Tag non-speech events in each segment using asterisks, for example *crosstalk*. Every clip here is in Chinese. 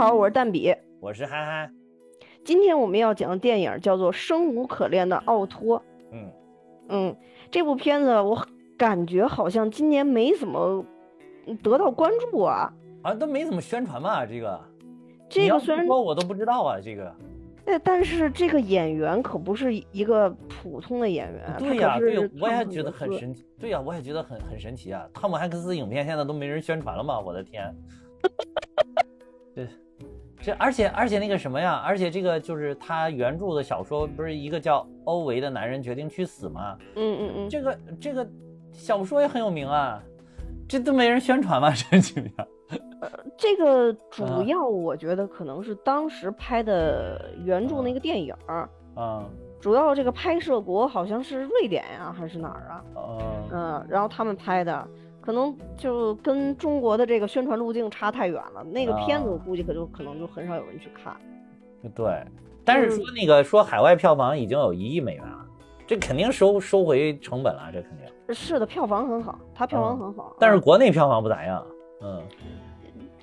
好，我是蛋比，我是憨憨。今天我们要讲的电影叫做《生无可恋的奥托》。嗯嗯，这部片子我感觉好像今年没怎么得到关注啊。啊，都没怎么宣传吧，这个。这个虽然说我都不知道啊，这个。哎，但是这个演员可不是一个普通的演员。对呀，对，我也觉得很神奇。对呀，我也觉得很很神奇啊。汤姆汉克斯影片现在都没人宣传了吗？我的天。对。*laughs* 这而且而且那个什么呀，而且这个就是他原著的小说，不是一个叫欧维的男人决定去死吗？嗯嗯嗯，这个这个小说也很有名啊，这都没人宣传吗？*laughs* 这几年？呃，这个主要我觉得可能是当时拍的原著那个电影儿啊，主要这个拍摄国好像是瑞典呀，还是哪儿啊？嗯，然后他们拍的。可能就跟中国的这个宣传路径差太远了，那个片子我估计可就可能就很少有人去看。对，但是说那个说海外票房已经有一亿美元了，这肯定收收回成本了，这肯定是的，票房很好，它票房很好。但是国内票房不咋样，嗯，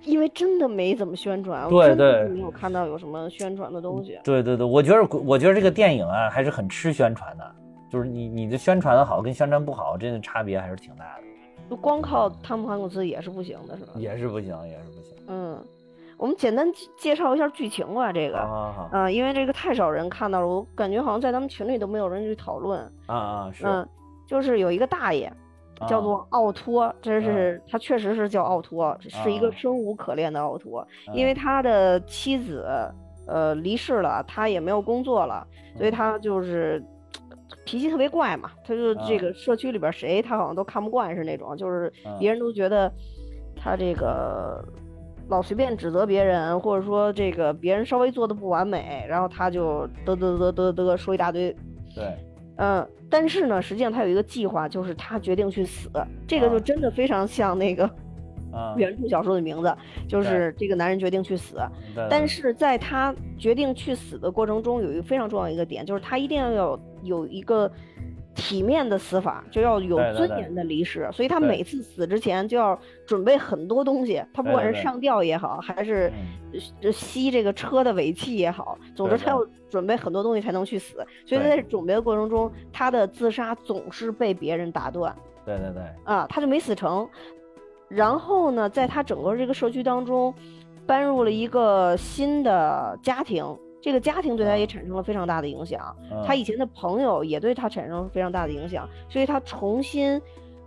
因为真的没怎么宣传，对对，没有看到有什么宣传的东西。对对对，我觉得我觉得这个电影啊还是很吃宣传的，就是你你的宣传的好跟宣传不好，真的差别还是挺大的。就光靠汤姆汉克斯也是不行的，是吧？也是不行，也是不行。嗯，我们简单介绍一下剧情吧。这个，嗯，因为这个太少人看到了，我感觉好像在咱们群里都没有人去讨论。啊啊，是。嗯，就是有一个大爷，叫做奥托，这是他确实是叫奥托，是一个生无可恋的奥托，因为他的妻子呃离世了，他也没有工作了，所以他就是。脾气特别怪嘛，他就这个社区里边谁他好像都看不惯，是那种，就是别人都觉得他这个老随便指责别人，或者说这个别人稍微做的不完美，然后他就嘚嘚嘚嘚嘚说一大堆。对，嗯，但是呢，实际上他有一个计划，就是他决定去死，这个就真的非常像那个。原著小说的名字就是这个男人决定去死，但是在他决定去死的过程中，有一个非常重要一个点，就是他一定要有有一个体面的死法，就要有尊严的离世。所以他每次死之前就要准备很多东西，他不管是上吊也好，还是吸这个车的尾气也好，总之他要准备很多东西才能去死。所以在准备的过程中，他的自杀总是被别人打断。对对对，啊，他就没死成。然后呢，在他整个这个社区当中，搬入了一个新的家庭，这个家庭对他也产生了非常大的影响。他以前的朋友也对他产生了非常大的影响，所以他重新，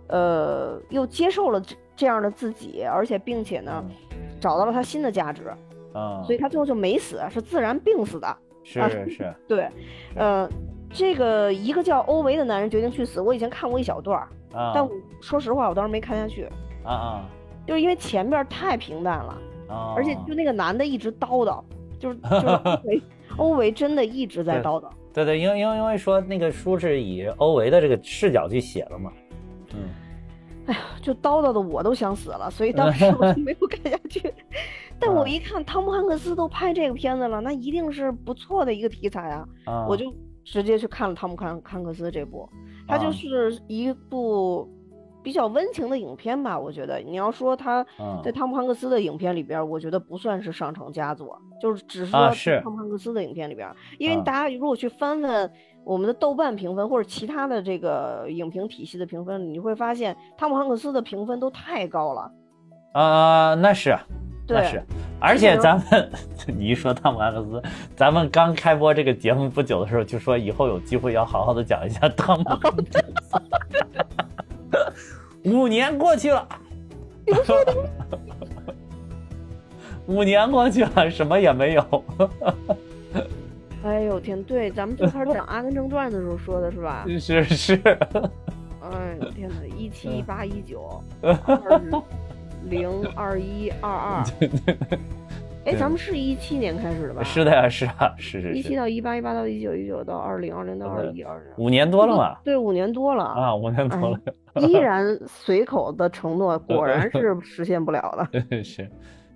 呃，又接受了这样的自己，而且并且呢，找到了他新的价值。啊，所以他最后就没死，是自然病死的。是 *laughs* 是，对，呃，这个一个叫欧维的男人决定去死，我以前看过一小段儿，但说实话，我当时没看下去。啊啊，就是因为前面太平淡了，而且就那个男的一直叨叨，就是 *laughs* 就是欧维，欧维真的一直在叨叨。对对，因为因为因为说那个书是以欧维的这个视角去写的嘛。嗯，哎呀，就叨叨的我都想死了，所以当时 *laughs* 我就没有看下去。*laughs* 但我一看汤姆汉克斯都拍这个片子了，那一定是不错的一个题材啊，我就直接去看了汤姆汉汉克斯这部，它就是一部。比较温情的影片吧，我觉得。你要说他在汤姆汉克斯的影片里边，我觉得不算是上乘佳作，就是只是说汤姆汉克斯的影片里边，因为大家如果去翻翻我们的豆瓣评分或者其他的这个影评体系的评分，你会发现汤姆汉克斯的评分都太高了。啊，那是，那是，而且咱们 *laughs* 你一说汤姆汉克斯，咱们刚开播这个节目不久的时候就说以后有机会要好好的讲一下汤姆。*laughs* *laughs* 五年过去了，*laughs* 五年过去了，什么也没有。*laughs* 哎呦天，对，咱们最开始讲《阿甘正传》的时候说的是吧？是是。哎呦天哪，一七一八一九二零二一二二。哎，咱们是一七年开始的吧？是的呀，是啊，是是。一七到一八，一八到一九，一九到二零，二零到二一，二五年多了嘛？对，五年多了啊，五年多了。依然随口的承诺，*laughs* 果然是实现不了了。*laughs* 是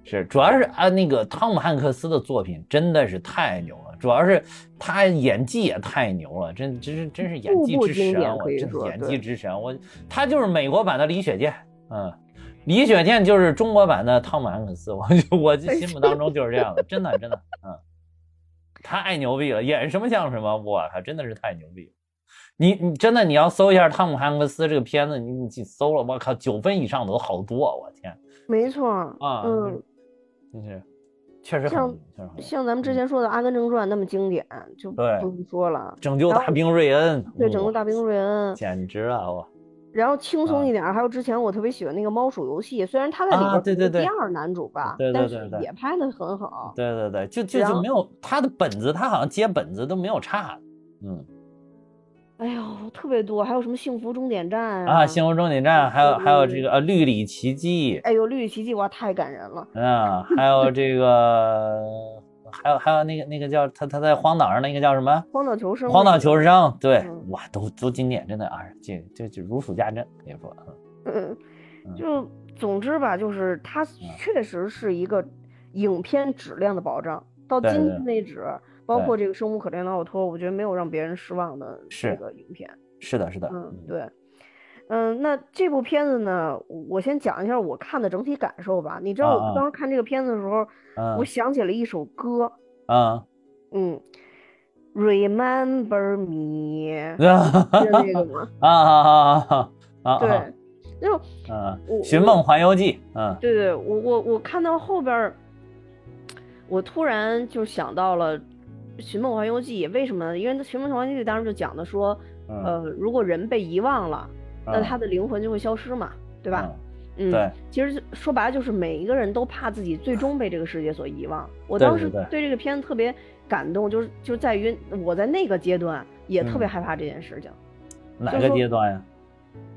是，主要是啊，那个汤姆汉克斯的作品真的是太牛了，主要是他演技也太牛了，真真是真是演技之神，我真演技之神，我他就是美国版的李雪健，嗯。李雪健就是中国版的汤姆汉克斯，我就我心目当中就是这样的，真的真的，嗯，太牛逼了，演什么像什么，我靠，真的是太牛逼了。你你真的你要搜一下汤姆汉克斯这个片子，你你搜了，我靠，九分以上的都好多，我天。没错啊，嗯，就是，确实像像咱们之前说的《阿甘正传》那么经典，就不用说了。拯救大兵瑞恩，对，拯救大兵瑞恩，简直了我。然后轻松一点，还有之前我特别喜欢那个猫鼠游戏，虽然他在里边对对对第二男主吧，但是也拍的很好。对对对，就就就没有他的本子，他好像接本子都没有差。嗯。哎呦，特别多，还有什么幸福终点站啊？幸福终点站，还有还有这个呃绿里奇迹。哎呦，绿里奇迹哇，太感人了。嗯，还有这个，还有还有那个那个叫他他在荒岛上那个叫什么？荒岛求生。荒岛求生，对，哇，都都经典，真的啊，这这就如数家珍，可以说。嗯，就总之吧，就是它确实是一个影片质量的保障，到今天为止。包括这个生无可恋的奥托，我觉得没有让别人失望的这个影片。是的，是的，嗯，对，嗯，那这部片子呢，我先讲一下我看的整体感受吧。你知道我当时看这个片子的时候，我想起了一首歌，啊，嗯，Remember Me，*laughs* 是那个吗？啊啊啊啊啊！对，就嗯，《寻梦环游记》。嗯，对对，我我我看到后边，我突然就想到了。《寻梦环游记》为什么？呢？因为《寻梦环游记》当时就讲的说，呃，如果人被遗忘了，那他的灵魂就会消失嘛，对吧？嗯，对。其实说白了就是每一个人都怕自己最终被这个世界所遗忘。我当时对这个片子特别感动，就是就在于我在那个阶段也特别害怕这件事情。哪个阶段呀？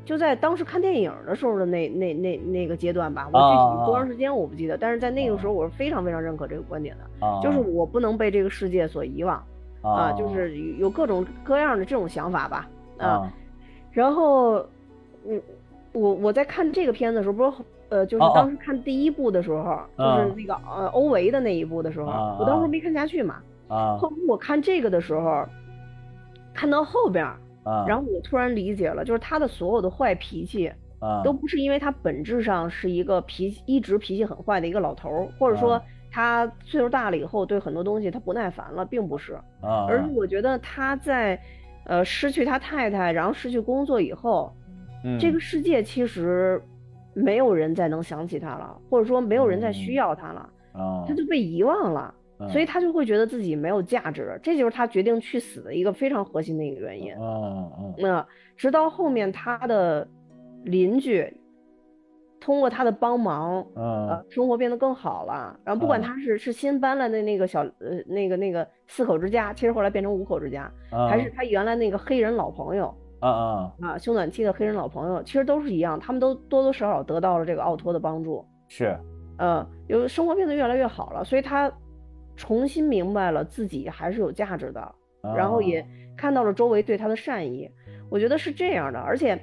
就在当时看电影的时候的那那那那个阶段吧，我具体多长时间我不记得，但是在那个时候我是非常非常认可这个观点的，就是我不能被这个世界所遗忘啊，就是有各种各样的这种想法吧啊。然后我我我在看这个片子的时候，不是呃，就是当时看第一部的时候，就是那个呃欧维的那一部的时候，我当时没看下去嘛啊。后我看这个的时候，看到后边。然后我突然理解了，就是他的所有的坏脾气，啊。都不是因为他本质上是一个脾气一直脾气很坏的一个老头儿，或者说他岁数大了以后对很多东西他不耐烦了，并不是，啊。而是我觉得他在，呃，失去他太太，然后失去工作以后，这个世界其实没有人再能想起他了，或者说没有人再需要他了，他就被遗忘了。所以他就会觉得自己没有价值，这就是他决定去死的一个非常核心的一个原因。嗯嗯。那直到后面他的邻居通过他的帮忙，呃，生活变得更好了。然后不管他是是新搬来的那个小呃那个那个四口之家，其实后来变成五口之家，还是他原来那个黑人老朋友，啊啊啊休暖期的黑人老朋友，其实都是一样，他们都多多少少得到了这个奥托的帮助。是。嗯，有生活变得越来越好了，所以他。重新明白了自己还是有价值的，然后也看到了周围对他的善意，我觉得是这样的。而且，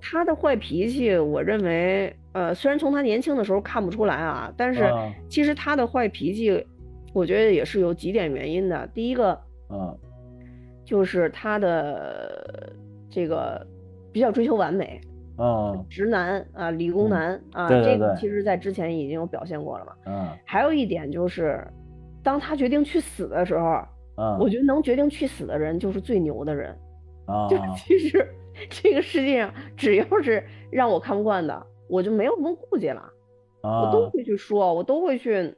他的坏脾气，我认为，呃，虽然从他年轻的时候看不出来啊，但是其实他的坏脾气，我觉得也是有几点原因的。第一个，嗯，就是他的这个比较追求完美，嗯，直男啊，理工男啊，这个其实在之前已经有表现过了嘛。嗯，还有一点就是。当他决定去死的时候，嗯，我觉得能决定去死的人就是最牛的人，啊，就其实这个世界上只要是让我看不惯的，我就没有什么顾忌了，我都会去说，我都会去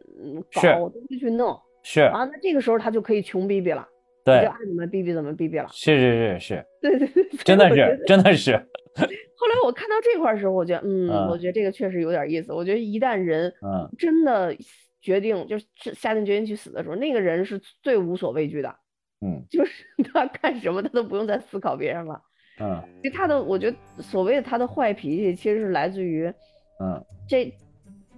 搞，我都会去弄，是。啊，那这个时候他就可以穷逼逼了，对，就爱怎么逼逼怎么逼逼了，是是是是，对对对，真的是真的是。*laughs* 后来我看到这块儿时候，我觉得，嗯，我觉得这个确实有点意思，我觉得一旦人，嗯，真的。决定就是下定决心去死的时候，那个人是最无所畏惧的，嗯，*laughs* 就是他干什么他都不用再思考别人了，嗯，就他的我觉得所谓的他的坏脾气，其实是来自于，嗯，这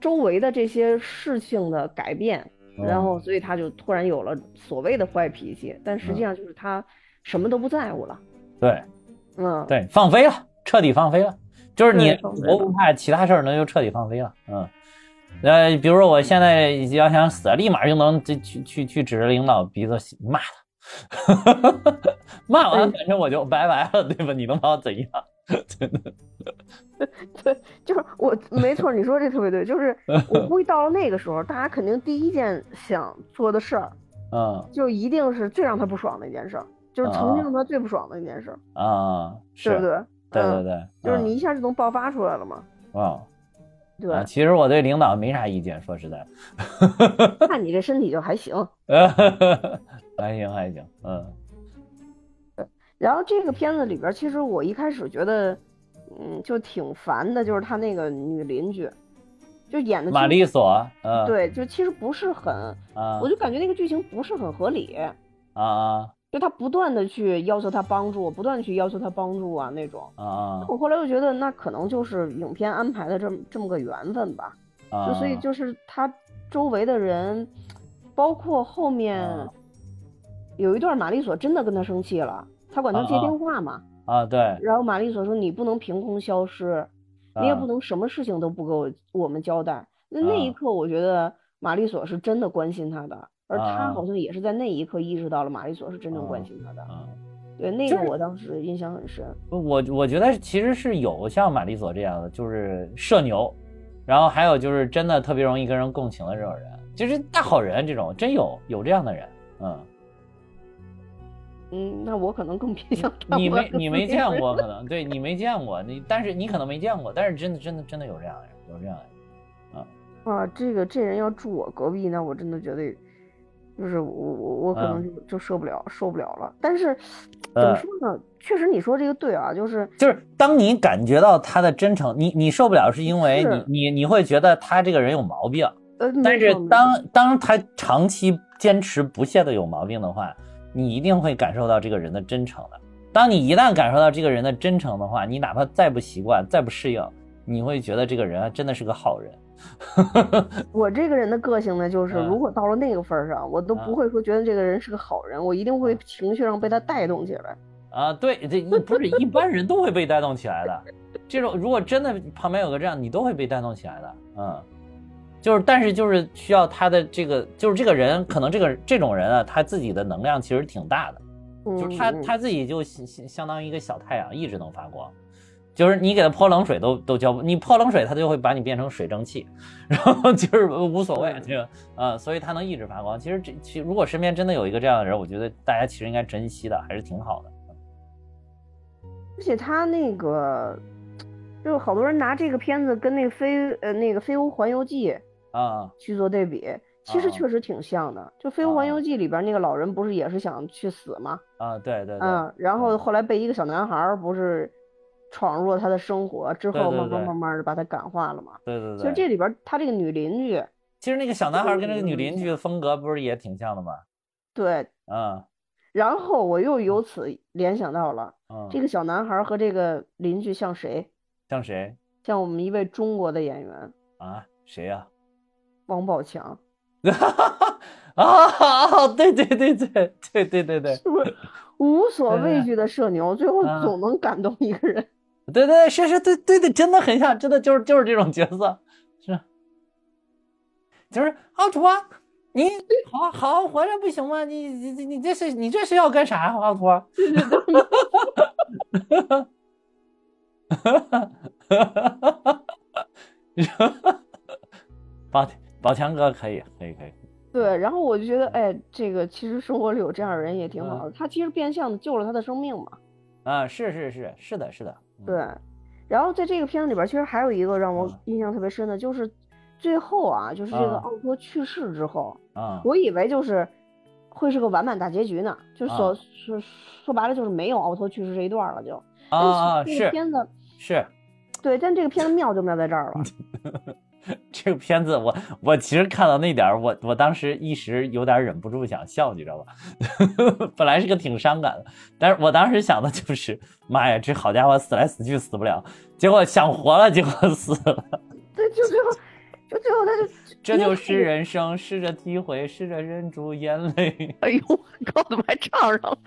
周围的这些事情的改变，然后所以他就突然有了所谓的坏脾气，但实际上就是他什么都不在乎了，对，嗯，对，放飞了，彻底放飞了，就是你我不怕其他事儿，那就彻底放飞了，嗯。呃，比如说我现在要想死，立马就能去去去指着领导鼻子骂他，*laughs* 骂完反正我就拜拜了，对吧？你能把我怎样？*laughs* 真的。*laughs* 对，就是我没错，你说这特别对，就是我估计到了那个时候，大家肯定第一件想做的事儿，嗯，就一定是最让他不爽的一件事儿，就是曾经让他最不爽的一件事儿啊，对不对？对对对，就是你一下就能爆发出来了嘛。啊，对，其实我对领导没啥意见，说实在，看你这身体就还行，*laughs* 还行还行，嗯。然后这个片子里边，其实我一开始觉得。嗯，就挺烦的，就是他那个女邻居，就演的玛丽索，嗯，对，就其实不是很，啊，我就感觉那个剧情不是很合理，啊，就他不断的去要求他帮助，不断的去要求他帮助啊那种，啊，我后来又觉得那可能就是影片安排的这么这么个缘分吧，就所以。就是他周围的人，包括后面有一段玛丽索真的跟他生气了，他管他接电话嘛。啊，对。然后玛丽索说：“你不能凭空消失，你也不能什么事情都不给我我们交代。”那那一刻，我觉得玛丽索是真的关心他的，而他好像也是在那一刻意识到了玛丽索是真正关心他的。对，那个我当时印象很深。我我觉得其实是有像玛丽索这样的，就是社牛，然后还有就是真的特别容易跟人共情的这种人，就是大好人这种，真有有这样的人，嗯。嗯，那我可能更偏向你没你没见过，可能对你没见过你，但是你可能没见过，但是真的真的真的有这样的人，有这样的人，啊啊，这个这人要住我隔壁，那我真的觉得，就是我我我可能就就受不了受不了了。但是怎么说呢？确实你说这个对啊，就是就是当你感觉到他的真诚，你你受不了是因为你你你会觉得他这个人有毛病，呃，但是当当他长期坚持不懈的有毛病的话。你一定会感受到这个人的真诚的。当你一旦感受到这个人的真诚的话，你哪怕再不习惯、再不适应，你会觉得这个人真的是个好人。*laughs* 我这个人的个性呢，就是如果到了那个份上，我都不会说觉得这个人是个好人，我一定会情绪上被他带动起来。啊，对，这不是一般人都会被带动起来的。这种如果真的旁边有个这样，你都会被带动起来的。嗯。就是，但是就是需要他的这个，就是这个人可能这个这种人啊，他自己的能量其实挺大的，就是他他自己就相相当于一个小太阳，一直能发光。就是你给他泼冷水都都浇不，你泼冷水他就会把你变成水蒸气，*laughs* 然后就是无所谓这个啊，所以他能一直发光。其实这其实如果身边真的有一个这样的人，我觉得大家其实应该珍惜的，还是挺好的。而且他那个，就好多人拿这个片子跟那个飞呃那个《飞屋环游记》。啊，去做对比，其实确实挺像的。就《飞屋环游记》里边那个老人不是也是想去死吗？啊，对对，嗯，然后后来被一个小男孩不是闯入了他的生活，之后慢慢慢慢的把他感化了嘛。对对对。其实这里边他这个女邻居，其实那个小男孩跟那个女邻居的风格不是也挺像的吗？对，嗯。然后我又由此联想到了，这个小男孩和这个邻居像谁？像谁？像我们一位中国的演员啊？谁呀？王宝强，*laughs* 啊，对对对对对对对对，是不是无所畏惧的社牛，最后总能感动一个人？对对是是，对对对，真的很像，真的就是就是这种角色，是，就是奥图啊，你 *laughs* 好好好活着不行吗？你你你你这是你这是要干啥，奥图？对对对，哈哈哈哈哈哈哈哈，*laughs* 八天。宝强哥可以，可以，可以。对，然后我就觉得，哎，这个其实生活里有这样的人也挺好的。他其实变相的救了他的生命嘛。啊，是是是是的，是的。对。然后在这个片子里边，其实还有一个让我印象特别深的，就是最后啊，就是这个奥托去世之后，啊，我以为就是会是个完满大结局呢，就说说说白了就是没有奥托去世这一段了，就。啊是。片子是。对，但这个片子妙就妙在这儿了。*laughs* *laughs* 这个片子，我我其实看到那点儿，我我当时一时有点忍不住想笑，你知道吧？*laughs* 本来是个挺伤感的，但是我当时想的就是，妈呀，这好家伙死来死去死不了，结果想活了，结果死了。*laughs* 对，就最后，就最后他就这就是人生，试着体会，试着忍住眼泪。哎呦，我靠，怎么还唱上了？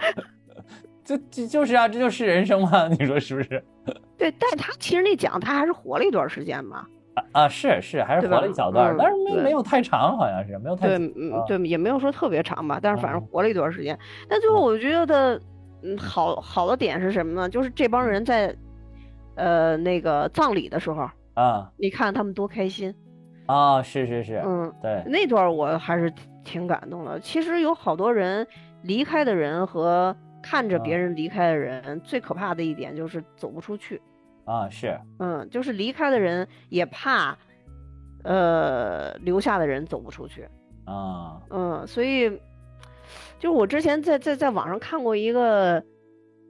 就就就是啊，这就是人生嘛，你说是不是？对，但他其实那讲他还是活了一段时间嘛。啊，是是，还是活了一小段，但是没没有太长，好像是没有太对，嗯，对，也没有说特别长吧，但是反正活了一段时间。但最后我觉得，嗯，好好的点是什么呢？就是这帮人在呃那个葬礼的时候啊，你看他们多开心啊！是是是，嗯，对，那段我还是挺感动的。其实有好多人离开的人和看着别人离开的人，最可怕的一点就是走不出去啊。是，嗯，就是离开的人也怕，呃，留下的人走不出去啊。嗯，所以就是我之前在在在网上看过一个。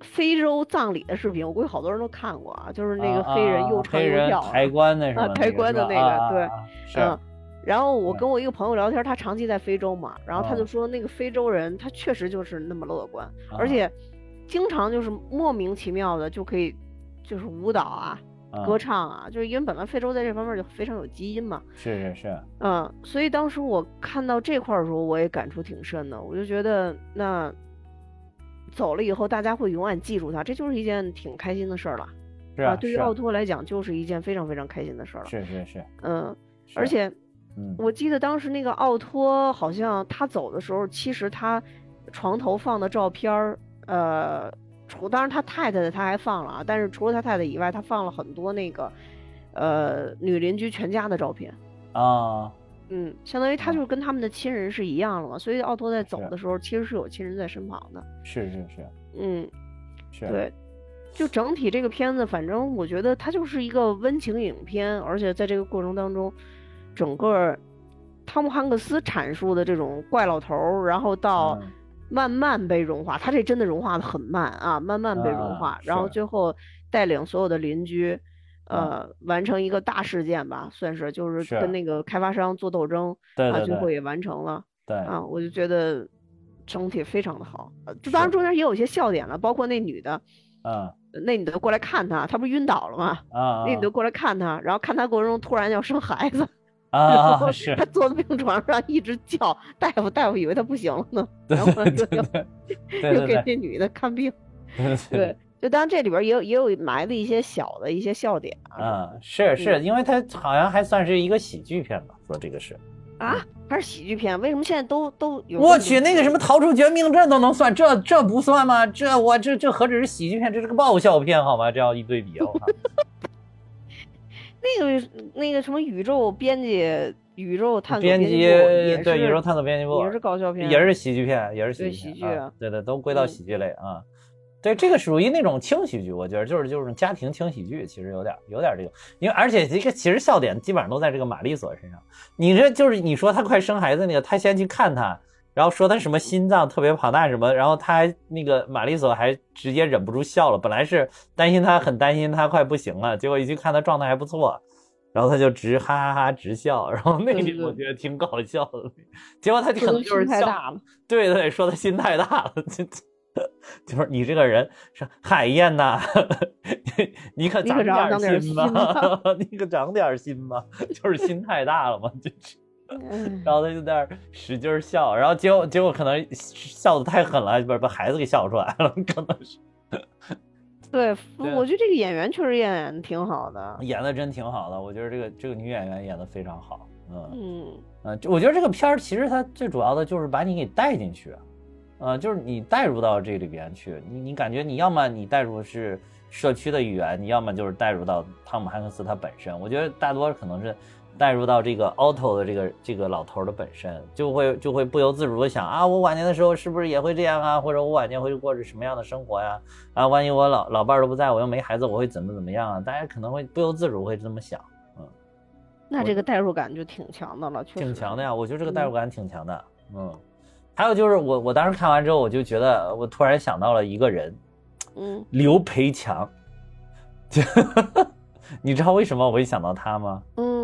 非洲葬礼的视频，我估计好多人都看过啊，就是那个黑人又唱又跳抬棺的是吧？抬棺的那个，对，嗯。然后我跟我一个朋友聊天，他长期在非洲嘛，然后他就说那个非洲人他确实就是那么乐观，而且经常就是莫名其妙的就可以就是舞蹈啊、歌唱啊，就是因为本来非洲在这方面就非常有基因嘛。是是是。嗯，所以当时我看到这块儿的时候，我也感触挺深的，我就觉得那。走了以后，大家会永远记住他，这就是一件挺开心的事儿了，是啊。对于奥托来讲，就是一件非常非常开心的事儿了。是是是，嗯，而且，我记得当时那个奥托好像他走的时候，其实他床头放的照片儿，呃，除当然他太太的他还放了啊，但是除了他太太以外，他放了很多那个，呃，女邻居全家的照片啊。嗯，相当于他就是跟他们的亲人是一样了嘛，所以奥托在走的时候其实是有亲人在身旁的。是是是，嗯，是对，就整体这个片子，反正我觉得它就是一个温情影片，而且在这个过程当中，整个汤姆汉克斯阐述的这种怪老头，然后到慢慢被融化，他这真的融化的很慢啊，慢慢被融化，然后最后带领所有的邻居。呃，完成一个大事件吧，算是就是跟那个开发商做斗争，啊，最后也完成了。对啊，我就觉得整体非常的好。这当然中间也有一些笑点了，包括那女的，嗯，那女的过来看他，他不是晕倒了吗？啊，那女的过来看他，然后看他过程中突然要生孩子，啊，*laughs* 是，他坐在病床上一直叫大夫，大夫以为他不行了呢，*laughs* 然后就又给这女的看病，对。就当然这里边也有也有埋的一些小的一些笑点啊，是是，因为他好像还算是一个喜剧片吧，说这个是啊，还是喜剧片？为什么现在都都有？我去，那个什么逃出绝命镇都能算，这这不算吗？这我这这何止是喜剧片，这是个爆笑片好吗？这样一对比，我靠，那个那个什么宇宙编辑宇宙探索编辑对宇宙探索编辑部也是搞笑片，也是喜剧片，也是喜剧片，对对，都归到喜剧类啊。对，这个属于那种轻喜剧，我觉得就是就是家庭轻喜剧，其实有点有点这个，因为而且这个其实笑点基本上都在这个玛丽索身上。你这就是你说她快生孩子那个，她先去看他，然后说他什么心脏特别庞大什么，然后他还那个玛丽索还直接忍不住笑了。本来是担心他很担心他快不行了，结果一去看他状态还不错，然后他就直哈哈哈直笑，然后那里我觉得挺搞笑的。结果他可能就是笑，对对，说他心太大了。*laughs* 就是你这个人是海燕呐，*laughs* 你可长点心吧，你可长点心吧，就是心太大了嘛，就是，*laughs* 然后他就在那使劲笑，然后结果结果可能笑的太狠了，把把孩子给笑出来了，*laughs* 可能是。对，*laughs* 我觉得这个演员确实演的挺好的，演的真挺好的，我觉得这个这个女演员演的非常好，嗯嗯嗯，我觉得这个片儿其实它最主要的就是把你给带进去。呃，就是你带入到这里边去，你你感觉你要么你带入是社区的语言，你要么就是带入到汤姆汉克斯他本身。我觉得大多可能是带入到这个 Otto 的这个这个老头的本身，就会就会不由自主的想啊，我晚年的时候是不是也会这样啊？或者我晚年会过着什么样的生活呀？啊，万一我老老伴儿都不在，我又没孩子，我会怎么怎么样啊？大家可能会不由自主会这么想，嗯。那这个代入感就挺强的了，确实挺强的呀。我觉得这个代入感挺强的，嗯。还有就是我，我当时看完之后，我就觉得，我突然想到了一个人，嗯，刘培强，*laughs* 你知道为什么我会想到他吗？嗯，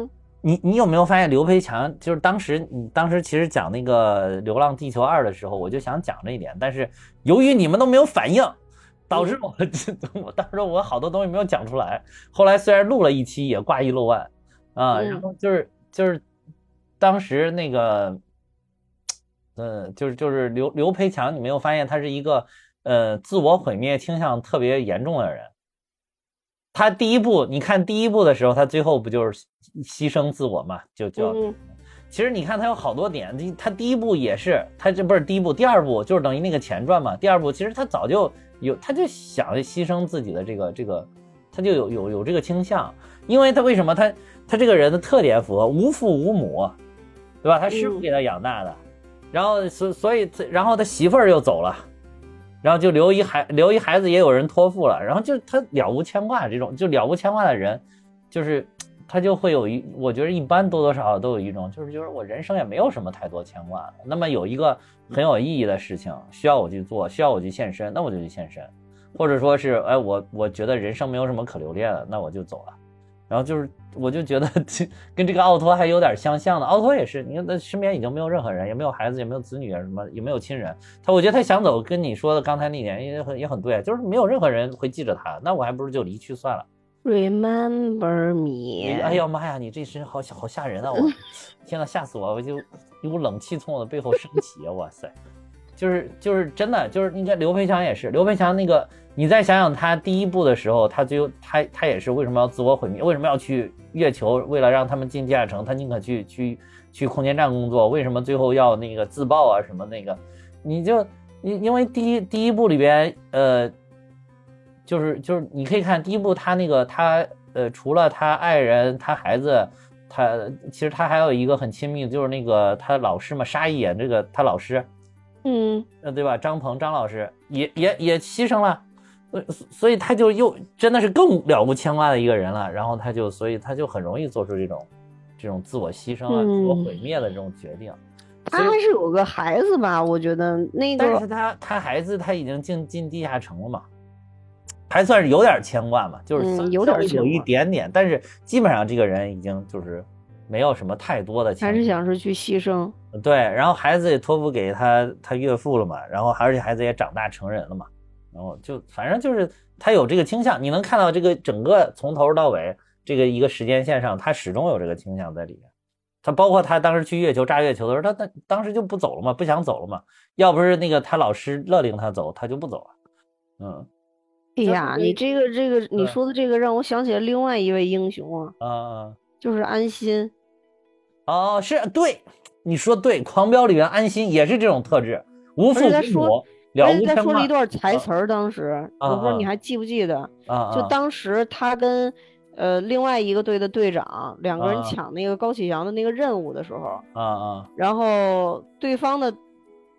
你你有没有发现刘培强就是当时你当时其实讲那个《流浪地球二》的时候，我就想讲这一点，但是由于你们都没有反应，导致我我当时我好多东西没有讲出来。后来虽然录了一期也挂一漏万啊，然后就是就是当时那个。呃，就是就是刘刘培强，你没有发现他是一个呃自我毁灭倾向特别严重的人。他第一部，你看第一部的时候，他最后不就是牺牲自我嘛？就就，其实你看他有好多点，他第一部也是，他这不是第一部，第二部就是等于那个前传嘛。第二部其实他早就有，他就想牺牲自己的这个这个他就有有有这个倾向，因为他为什么他他这个人的特点符合无父无母，对吧？他师傅给他养大的，然后所所以然后他媳妇儿又走了，然后就留一孩留一孩子也有人托付了，然后就他了无牵挂这种就了无牵挂的人，就是 *tsk* 他就会有一我觉得一般多多少少都有一种就是就是我人生也没有什么太多牵挂，那么有一个很有意义的事情需要我去做，需要我去献身，那我就去献身。或者说是，哎，我我觉得人生没有什么可留恋的，那我就走了。然后就是，我就觉得 *laughs* 跟这个奥托还有点相像的。奥托也是，你看他身边已经没有任何人，也没有孩子，也没有子女啊，什么也没有亲人。他我觉得他想走，跟你说的刚才那点也很也很对，就是没有任何人会记着他，那我还不如就离去算了。Remember me。哎呀妈呀，你这身好好吓人啊！我 *laughs* 天呐，吓死我！我就一股冷气从我的背后升起啊！哇塞，就是就是真的就是，你看刘培强也是，刘培强那个。你再想想他第一部的时候，他最后他他也是为什么要自我毁灭？为什么要去月球？为了让他们进地下城，他宁可去去去空间站工作。为什么最后要那个自爆啊？什么那个？你就因因为第一第一部里边，呃，就是就是你可以看第一部他那个他呃，除了他爱人、他孩子，他其实他还有一个很亲密的，就是那个他老师嘛，沙溢演这个他老师，嗯，呃，对吧？张鹏张老师也也也牺牲了。所所以他就又真的是更了无牵挂的一个人了，然后他就所以他就很容易做出这种这种自我牺牲啊、自我毁灭的这种决定。他还是有个孩子吧？我觉得那个，但是他他孩子他已经进进地下城了嘛，还算是有点牵挂嘛，就是有点有一点点，但是基本上这个人已经就是没有什么太多的，还是想是去牺牲。对，然后孩子也托付给他他岳父了嘛，然后而且孩子也长大成人了嘛。然后就反正就是他有这个倾向，你能看到这个整个从头到尾这个一个时间线上，他始终有这个倾向在里面。他包括他当时去月球炸月球的时候，他他当时就不走了嘛，不想走了嘛。要不是那个他老师勒令他走，他就不走了。嗯，哎呀，你这个这个你说的这个让我想起了另外一位英雄啊，啊，就是安心。哦，是对，你说对，狂飙里面安心也是这种特质，无父无母。而且他说了一段台词儿，当时我不知道你还记不记得？啊就当时他跟呃另外一个队的队长两个人抢那个高启强的那个任务的时候，啊啊，然后对方的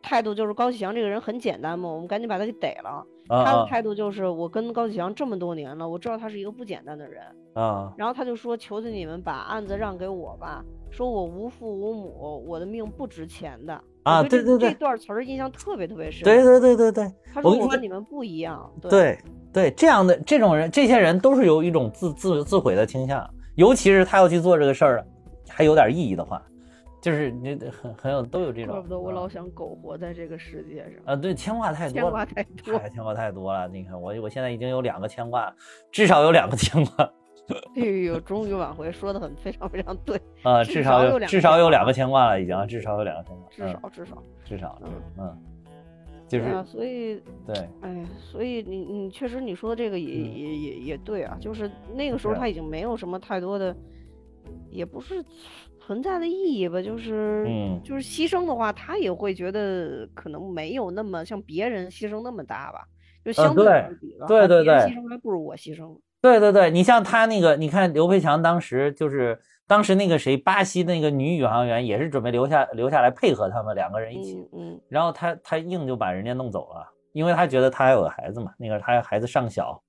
态度就是高启强这个人很简单嘛，我们赶紧把他给逮了。他的态度就是我跟高启强这么多年了，我知道他是一个不简单的人啊。然后他就说：“求求你们把案子让给我吧，说我无父无母，我的命不值钱的。”啊，对对对，这段词儿印象特别特别深。对对对对对，他说我跟你们不一样。对对，这样的这种人，这些人都是有一种自自自毁的倾向，尤其是他要去做这个事儿，还有点意义的话，就是你很很有都有这种。怪不得我老想苟活在这个世界上。啊，对，牵挂太多，牵挂太多，牵挂太多了。你看我我现在已经有两个牵挂，至少有两个牵挂。哎呦，终于挽回，说的很非常非常对啊！至少有至少有两个牵挂了，已经至少有两个牵挂，至少至少至少嗯嗯，就是所以对，哎，所以你你确实你说的这个也也也也对啊，就是那个时候他已经没有什么太多的，也不是存在的意义吧，就是嗯，就是牺牲的话，他也会觉得可能没有那么像别人牺牲那么大吧，就相对比了，对对对，牺牲还不如我牺牲。对对对，你像他那个，你看刘培强当时就是当时那个谁，巴西那个女宇航员也是准备留下留下来配合他们两个人一起，嗯，然后他他硬就把人家弄走了，因为他觉得他还有个孩子嘛，那个他孩子尚小，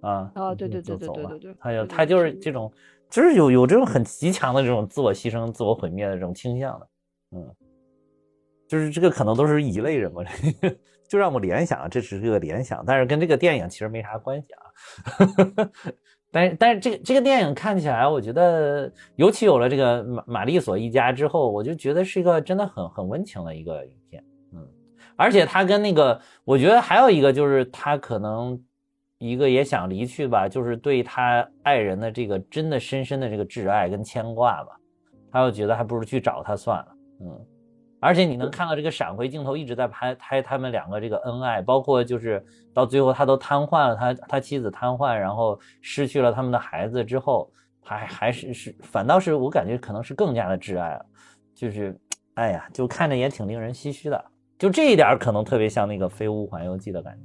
啊，啊对对对对对对对，他就他就是这种，就是有有这种很极强的这种自我牺牲、自我毁灭的这种倾向的，嗯，就是这个可能都是一类人吧。*laughs* 就让我联想，这只是个联想，但是跟这个电影其实没啥关系啊。*laughs* 但是，但是这个这个电影看起来，我觉得尤其有了这个玛玛丽索一家之后，我就觉得是一个真的很很温情的一个影片。嗯，而且他跟那个，我觉得还有一个就是他可能一个也想离去吧，就是对他爱人的这个真的深深的这个挚爱跟牵挂吧，他又觉得还不如去找他算了。嗯。而且你能看到这个闪回镜头一直在拍拍他们两个这个恩爱，包括就是到最后他都瘫痪了，他他妻子瘫痪，然后失去了他们的孩子之后，还还是是反倒是我感觉可能是更加的挚爱了，就是哎呀，就看着也挺令人唏嘘的，就这一点可能特别像那个《飞屋环游记》的感觉，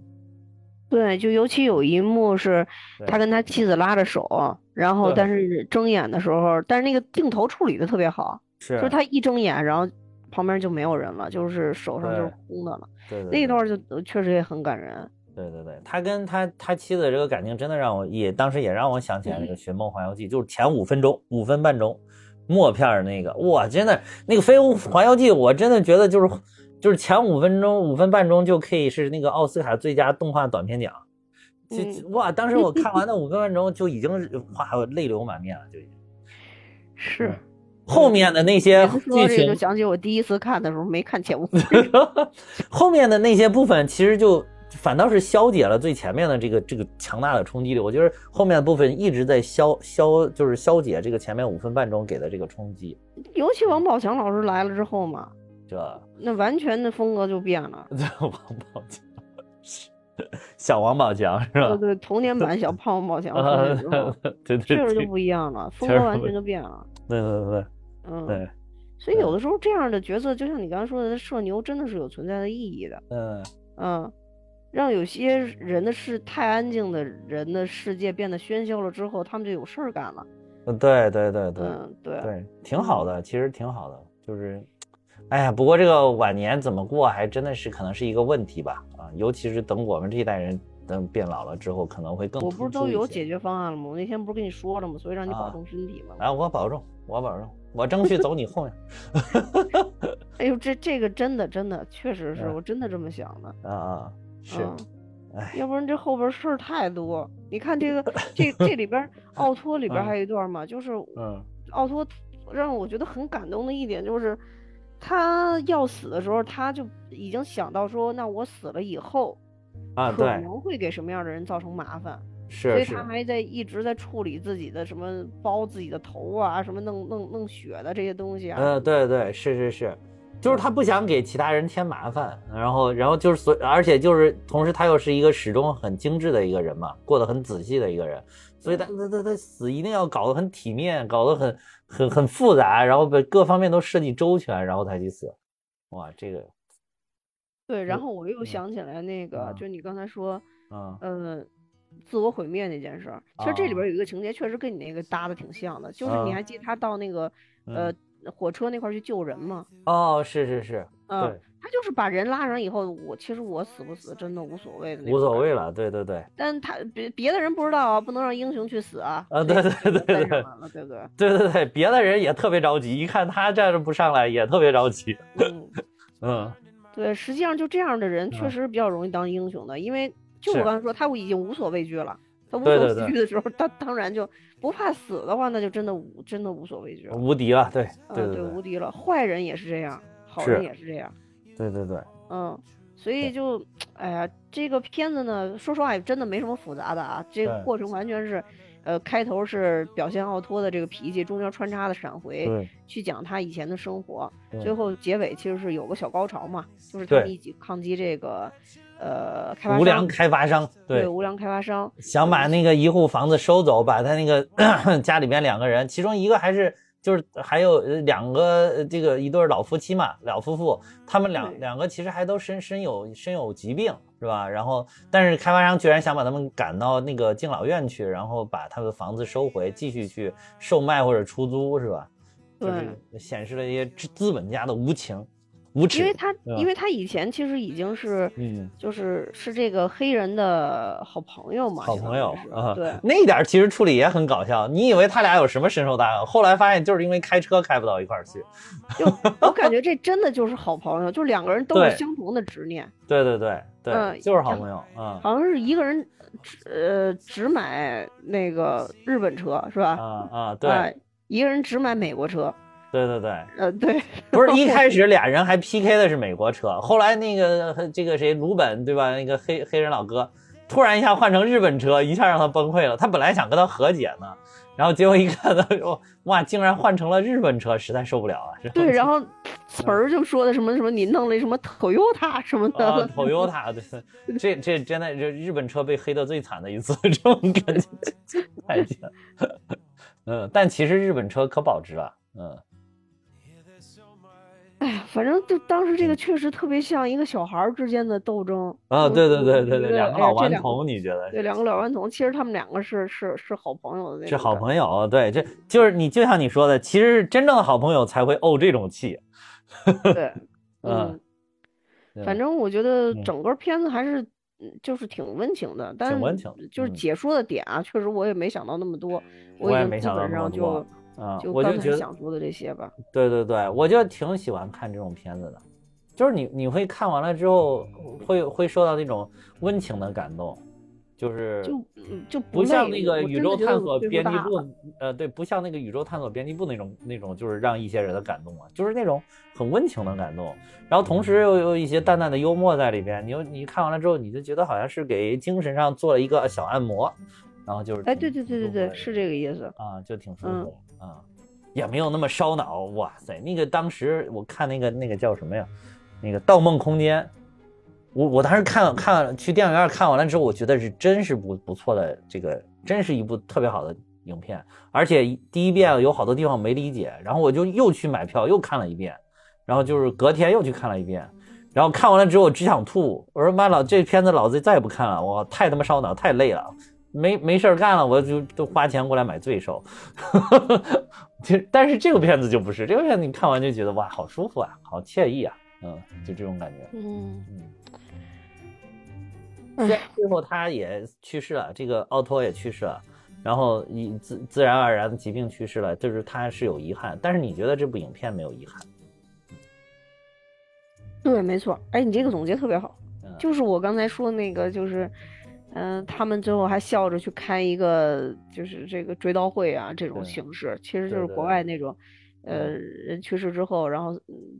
对，就尤其有一幕是他跟他妻子拉着手，然后但是睁眼的时候，但是那个镜头处理的特别好，是，就是他一睁眼，然后旁边就没有人了，就是手上就是空的了。对，那一段就确实也很感人。对对对，他跟他他妻子这个感情真的让我也当时也让我想起来那个《寻梦环游记》，就是前五分钟五分半钟默片那个，哇，真的那个《飞屋环游记》，我真的觉得就是就是前五分钟五分半钟就可以是那个奥斯卡最佳动画短片奖，就哇，当时我看完那五分半钟就已经哇泪流满面了，就已经 *laughs* 是后面的那些剧情，就想起我第一次看的时候没看前五分钟，*laughs* 后面的那些部分其实就。反倒是消解了最前面的这个这个强大的冲击力，我觉得后面的部分一直在消消，就是消解这个前面五分半钟给的这个冲击。尤其王宝强老师来了之后嘛，这那完全的风格就变了。*laughs* 王宝强，小王宝强是吧？对对，童年版小 *laughs* 胖王宝强 *laughs* 对对，确实就不一样了，风格完全就变了。对对对，嗯，对。所以有的时候这样的角色，就像你刚才说的，社牛真的是有存在的意义的。嗯嗯。让有些人的世太安静的人的世界变得喧嚣了之后，他们就有事儿干了。嗯，对对对对，嗯对对，挺好的，其实挺好的。就是，哎呀，不过这个晚年怎么过，还真的是可能是一个问题吧。啊，尤其是等我们这一代人等变老了之后，可能会更。我不是都有解决方案了吗？我那天不是跟你说了吗？所以让你保重身体嘛。啊，我保重，我保重，我争取走你后面。*laughs* 哎呦，这这个真的真的确实是我真的这么想的。啊啊。是，哎，要不然这后边事儿太多。你看这个，*laughs* 这这里边奥托里边还有一段嘛，就是，嗯，奥托让我觉得很感动的一点就是，他要死的时候，他就已经想到说，那我死了以后，啊，可能会给什么样的人造成麻烦，是，所以他还在一直在处理自己的什么包自己的头啊，什么弄弄弄血的这些东西啊。呃，对对，是是是。就是他不想给其他人添麻烦，然后，然后就是所，而且就是同时他又是一个始终很精致的一个人嘛，过得很仔细的一个人，所以他他他他死一定要搞得很体面，搞得很很很复杂，然后把各方面都设计周全，然后才去死。哇，这个，对，然后我又想起来那个，就你刚才说，嗯嗯，自我毁灭那件事儿，其实这里边有一个情节确实跟你那个搭的挺像的，就是你还记得他到那个呃。火车那块去救人嘛？哦，是是是，嗯，他就是把人拉上以后，我其实我死不死真的无所谓的，无所谓了，对对对。但他别别的人不知道啊，不能让英雄去死啊。啊，对对对对对，对对对，对对对，别的人也特别着急，一看他站着不上来，也特别着急。嗯嗯，对，实际上就这样的人确实比较容易当英雄的，因为就我刚才说，他已经无所畏惧了。他无所畏惧的时候，他当然就不怕死的话，那就真的无真的无所畏惧了，无敌了，对。对对，无敌了。坏人也是这样，好人也是这样，对对对，嗯，所以就，哎呀，这个片子呢，说实话也真的没什么复杂的啊，这个过程完全是，呃，开头是表现奥托的这个脾气，中间穿插的闪回，去讲他以前的生活，最后结尾其实是有个小高潮嘛，就是他们一起抗击这个。呃，开发无良开发商对无良开发商想把那个一户房子收走，把他那个 *coughs* 家里边两个人，其中一个还是就是还有两个这个一对老夫妻嘛，老夫妇，他们两两个其实还都身身有身有疾病是吧？然后但是开发商居然想把他们赶到那个敬老院去，然后把他的房子收回，继续去售卖或者出租是吧？就是，显示了一些资资本家的无情。因为他，因为他以前其实已经是，嗯，就是是这个黑人的好朋友嘛，好朋友啊，对，那点其实处理也很搞笑。你以为他俩有什么深仇大恨？后来发现就是因为开车开不到一块儿去。就我感觉这真的就是好朋友，就两个人都有相同的执念。对对对对，就是好朋友啊。好像是一个人，呃，只买那个日本车是吧？啊啊，对，一个人只买美国车。对对对，呃对，*laughs* 不是一开始 *laughs* 俩人还 PK 的是美国车，后来那个这个谁鲁本对吧？那个黑黑人老哥，突然一下换成日本车，一下让他崩溃了。他本来想跟他和解呢，然后结果一看他说哇，竟然换成了日本车，实在受不了了。对，然后 *laughs* 词儿就说的什么什么你弄了什么 Toyota 什么的，Toyota 对，这这真的这日本车被黑的最惨的一次，这种感觉太贱。嗯，但其实日本车可保值了，嗯。哎呀，反正就当时这个确实特别像一个小孩之间的斗争啊！对对对对对，两个老顽童，你觉得？对，两个老顽童，其实他们两个是是是好朋友的那是好朋友，对，这就是你就像你说的，其实真正的好朋友才会怄这种气。*laughs* 对，嗯，反正我觉得整个片子还是就是挺温情的，但是就是解说的点啊，确实我也没想到那么多，我也基本上就。啊，就觉得想说的这些吧。对对对，我就挺喜欢看这种片子的，就是你你会看完了之后，会会受到那种温情的感动，就是就就不像那个宇宙探索编辑部，呃，对，不像那个宇宙探索编辑部那种那种，就是让一些人的感动啊，就是那种很温情的感动，然后同时又有一些淡淡的幽默在里边，你又你看完了之后，你就觉得好像是给精神上做了一个小按摩，然后就是哎，对对对对对，是这个意思啊，就挺舒服。啊，也没有那么烧脑。哇塞，那个当时我看那个那个叫什么呀？那个《盗梦空间》，我我当时看看去电影院看完了之后，我觉得是真是不不错的，这个真是一部特别好的影片。而且第一遍有好多地方没理解，然后我就又去买票又看了一遍，然后就是隔天又去看了一遍，然后看完了之后我只想吐。我说妈老这片子老子再也不看了，我太他妈烧脑，太累了。没没事儿干了，我就都花钱过来买罪受。*laughs* 其实，但是这个片子就不是，这个片子你看完就觉得哇，好舒服啊，好惬意啊，嗯，就这种感觉。嗯嗯。最后他也去世了，这个奥托也去世了，然后以自自然而然的疾病去世了，就是他是有遗憾。但是你觉得这部影片没有遗憾？对，没错。哎，你这个总结特别好，就是我刚才说那个，就是。嗯，他们最后还笑着去开一个，就是这个追悼会啊，这种形式，其实就是国外那种，呃，人去世之后，然后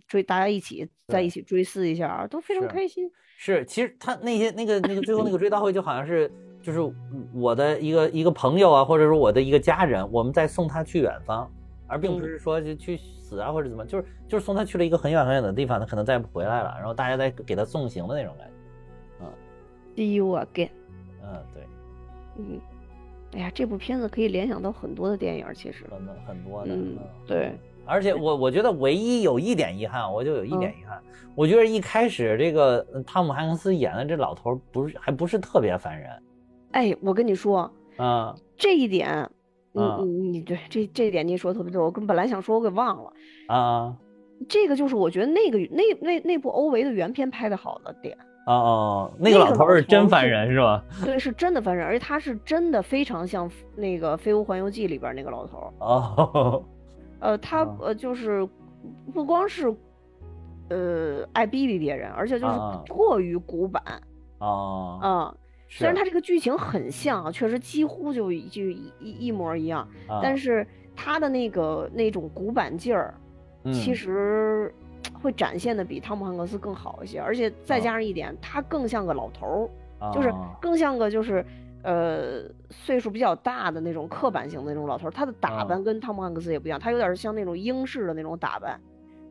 追大家一起在一起追思一下，都非常开心。是，其实他那些那个那个最后那个追悼会就好像是，就是我的一个一个朋友啊，或者说我的一个家人，我们在送他去远方，而并不是说就去死啊或者怎么，就是就是送他去了一个很远很远的地方，他可能再也不回来了，然后大家在给他送行的那种感觉。嗯，See you again。嗯，对，嗯，哎呀，这部片子可以联想到很多的电影，其实。很多很多的，嗯，对，而且我我觉得唯一有一点遗憾，我就有一点遗憾，我觉得一开始这个汤姆汉克斯演的这老头不是还不是特别烦人，哎，我跟你说，啊，这一点，你你你对这这一点你说的特别对，我跟本来想说，我给忘了，啊，这个就是我觉得那个那那那部欧维的原片拍的好的点。哦哦，那个老头是真烦人是吧？对，是真的烦人，而且他是真的非常像那个《飞屋环游记》里边那个老头。哦，呃，他呃就是不光是呃爱逼逼别人，而且就是过于古板。哦，嗯，虽然他这个剧情很像，确实几乎就就一一模一样，但是他的那个那种古板劲儿，其实。会展现的比汤姆汉克斯更好一些，而且再加上一点，他更像个老头儿，就是更像个就是，呃，岁数比较大的那种刻板型的那种老头儿。他的打扮跟汤姆汉克斯也不一样，他有点像那种英式的那种打扮，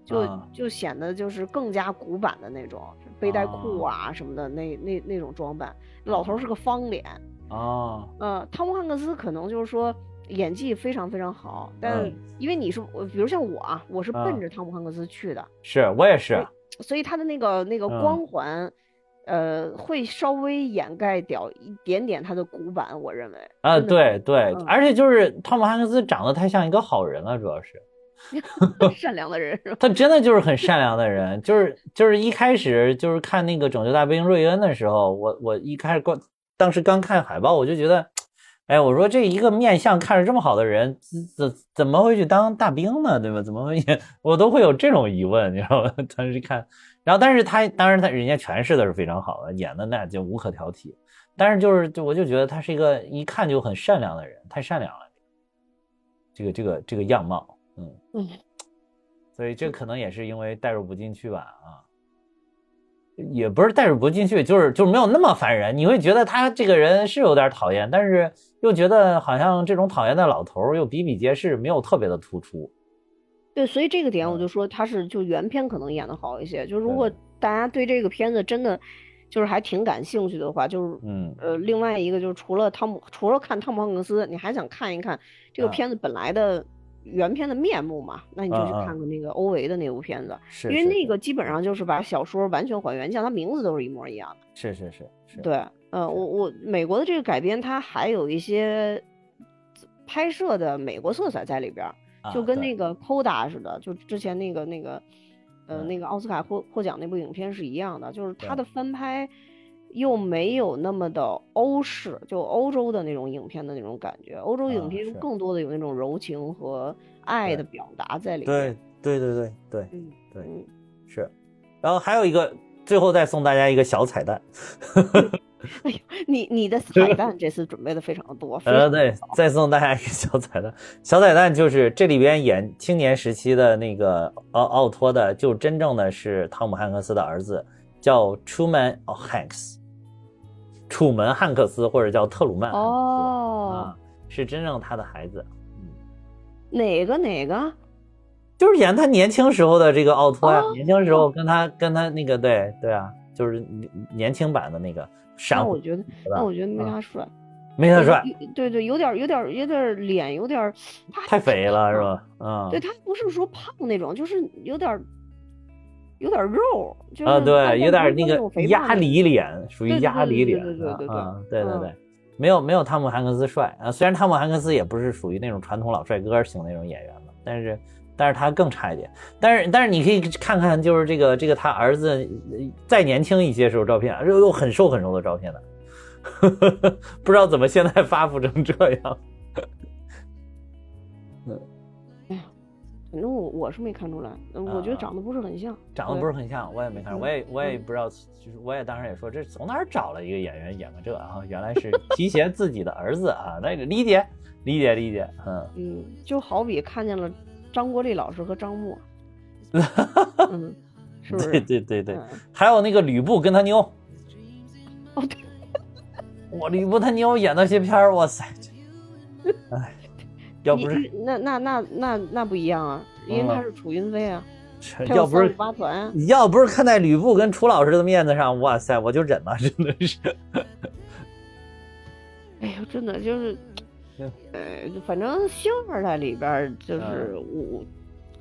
就就显得就是更加古板的那种背带裤啊什么的那那那种装扮。老头儿是个方脸啊，呃，汤姆汉克斯可能就是说。演技非常非常好，但因为你是我，比如像我啊，我是奔着汤姆汉克斯去的，是我也是，所以他的那个那个光环，呃，会稍微掩盖掉一点点他的古板，我认为啊，对对，而且就是汤姆汉克斯长得太像一个好人了，主要是 *laughs* 善良的人是吧，他真的就是很善良的人，就是就是一开始就是看那个拯救大兵瑞恩的时候，我我一开始刚当时刚看海报，我就觉得。哎，我说这一个面相看着这么好的人，怎怎么会去当大兵呢？对吧？怎么会？*laughs* 我都会有这种疑问，你知道吗？*laughs* 当时看，然后但是他当然他人家诠释的是非常好的，演的那就无可挑剔。但是就是就我就觉得他是一个一看就很善良的人，太善良了。这个这个这个样貌，嗯嗯，所以这可能也是因为代入不进去吧啊。也不是代入不进去，就是就没有那么烦人。你会觉得他这个人是有点讨厌，但是又觉得好像这种讨厌的老头又比比皆是，没有特别的突出。对，所以这个点我就说他是就原片可能演的好一些。就如果大家对这个片子真的就是还挺感兴趣的话，就是嗯呃，另外一个就是除了汤姆，除了看汤姆汉克斯，你还想看一看这个片子本来的原片的面目嘛，那你就去看看那个欧维的那部片子，是因为那个基本上就是把小说完全还原，像它名字都是一模一样的。是是是是。对，嗯，我我美国的这个改编，它还有一些拍摄的美国色彩在里边，就跟那个《Coda》似的，就之前那个那个，呃，那个奥斯卡获获奖那部影片是一样的，就是它的翻拍。又没有那么的欧式，就欧洲的那种影片的那种感觉。欧洲影片更多的有那种柔情和爱的表达在里面。对对对对对，嗯对是。然后还有一个，最后再送大家一个小彩蛋。*laughs* *laughs* 哎呦，你你的彩蛋这次准备的非常的多。呃，对，再送大家一个小彩蛋。小彩蛋就是这里边演青年时期的那个奥奥托的，就真正的是汤姆汉克斯的儿子，叫 Truman Hanks。楚门·汉克斯，或者叫特鲁曼哦，啊，是真正他的孩子。嗯，哪个哪个？就是演他年轻时候的这个奥托呀，年轻时候跟他跟他那个对对啊，就是年轻版的那个。那我觉得，那我觉得没他帅，没他帅。对对，有点有点有点脸有点太肥了是吧？嗯，对他不是说胖那种，就是有点。有点肉，啊，对，有点那个鸭梨脸，属于鸭梨脸，对对对对对对，没有没有汤姆汉克斯帅啊。虽然汤姆汉克斯也不是属于那种传统老帅哥型那种演员了，但是但是他更差一点。但是但是你可以看看，就是这个这个他儿子再年轻一些时候照片，又又很瘦很瘦的照片呢，*laughs* 不知道怎么现在发福成这样。*laughs* 哎反正我我是没看出来，我觉得长得不是很像，长得不是很像，我也没看，我也我也不知道，就是我也当时也说，这从哪儿找了一个演员演个这啊？原来是提携自己的儿子啊，那个理解理解理解，嗯。嗯，就好比看见了张国立老师和张默，*laughs* 嗯，是不是？对对对对，还有那个吕布跟他妞，哦对，我吕布他妞演那些片儿，哇塞，*laughs* 哎。要不是那那那那那不一样啊，因为他是楚云飞啊，要不是八团，要不是看在吕布跟楚老师的面子上，哇塞，我就忍了，真的是。哎呦，真的就是，呃，反正星二代里边就是我，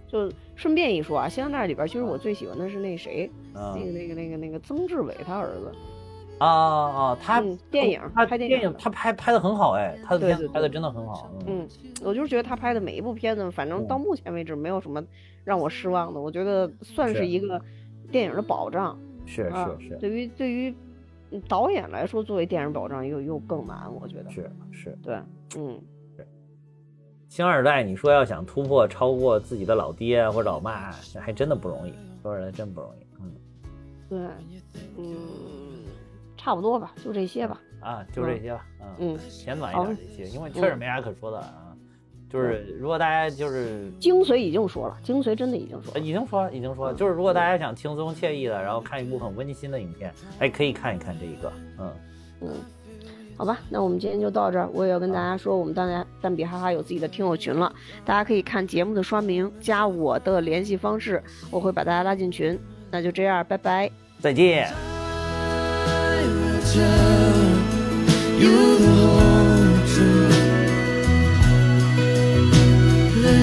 就顺便一说啊，星二代里边其实我最喜欢的是那谁，那个那个那个那个曾志伟他儿子。啊啊！他电影，他拍电影，他拍拍的很好哎，他的片子拍的真的很好。嗯，我就是觉得他拍的每一部片子，反正到目前为止没有什么让我失望的。我觉得算是一个电影的保障。是是是。对于对于导演来说，作为电影保障又又更难，我觉得。是是。对，嗯。星二代，你说要想突破超过自己的老爹或者老妈，还真的不容易。说出来真不容易。嗯。对，嗯。差不多吧，就这些吧。啊，就这些吧。嗯，简短一点这些，因为确实没啥可说的啊。就是如果大家就是精髓已经说了，精髓真的已经说了，已经说了，已经说了。就是如果大家想轻松惬意的，然后看一部很温馨的影片，哎，可以看一看这一个。嗯嗯，好吧，那我们今天就到这儿。我也要跟大家说，我们当然蛋比哈哈有自己的听友群了，大家可以看节目的说明，加我的联系方式，我会把大家拉进群。那就这样，拜拜，再见。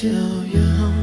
逍遥